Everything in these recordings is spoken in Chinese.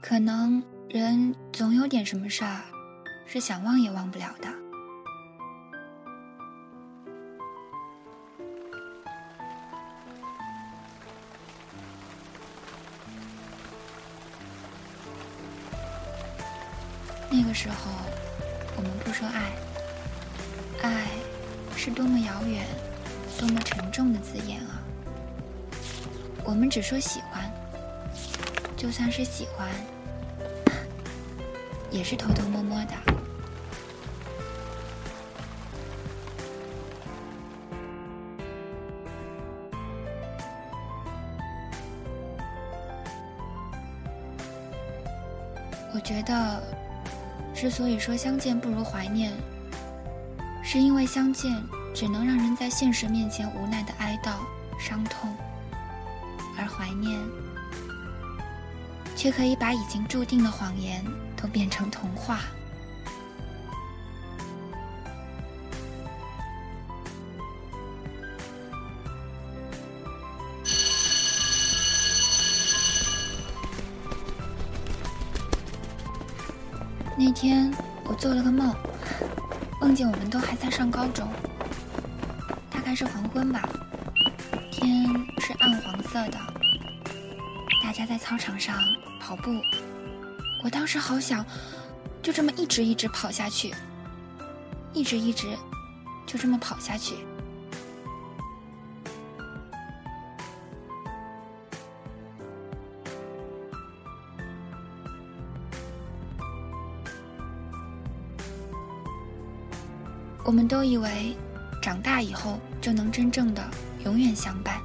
可能人总有点什么事儿，是想忘也忘不了的。那个时候，我们不说爱，爱是多么遥远、多么沉重的字眼啊！我们只说喜欢，就算是喜欢，也是偷偷摸摸的。我觉得。之所以说相见不如怀念，是因为相见只能让人在现实面前无奈的哀悼、伤痛，而怀念却可以把已经注定的谎言都变成童话。那天我做了个梦，梦见我们都还在上高中，大概是黄昏吧，天是暗黄色的，大家在操场上跑步，我当时好想就这么一直一直跑下去，一直一直就这么跑下去。我们都以为，长大以后就能真正的永远相伴，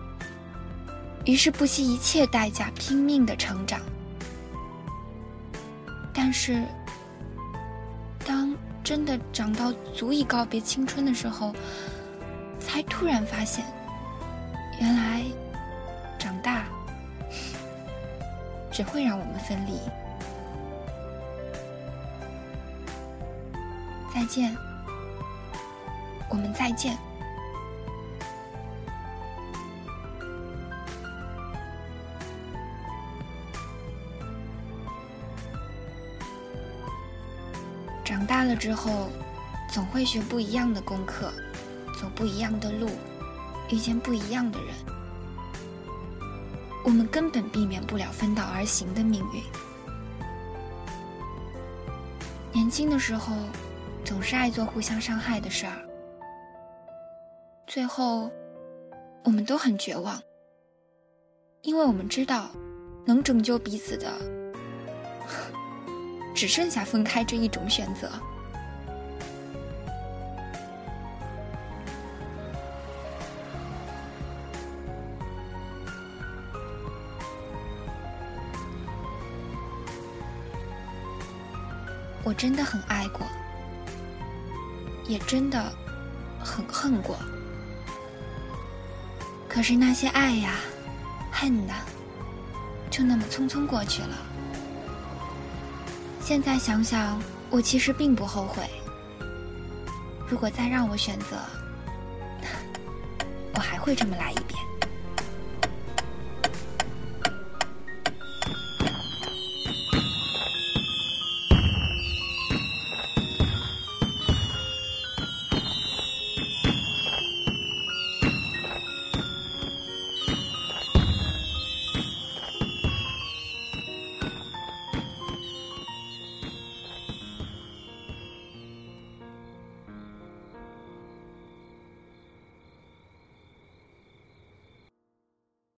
于是不惜一切代价拼命的成长。但是，当真的长到足以告别青春的时候，才突然发现，原来长大 只会让我们分离。再见。我们再见。长大了之后，总会学不一样的功课，走不一样的路，遇见不一样的人。我们根本避免不了分道而行的命运。年轻的时候，总是爱做互相伤害的事儿。最后，我们都很绝望，因为我们知道，能拯救彼此的，只剩下分开这一种选择。我真的很爱过，也真的很恨过。可是那些爱呀、恨呐，就那么匆匆过去了。现在想想，我其实并不后悔。如果再让我选择，我还会这么来一遍。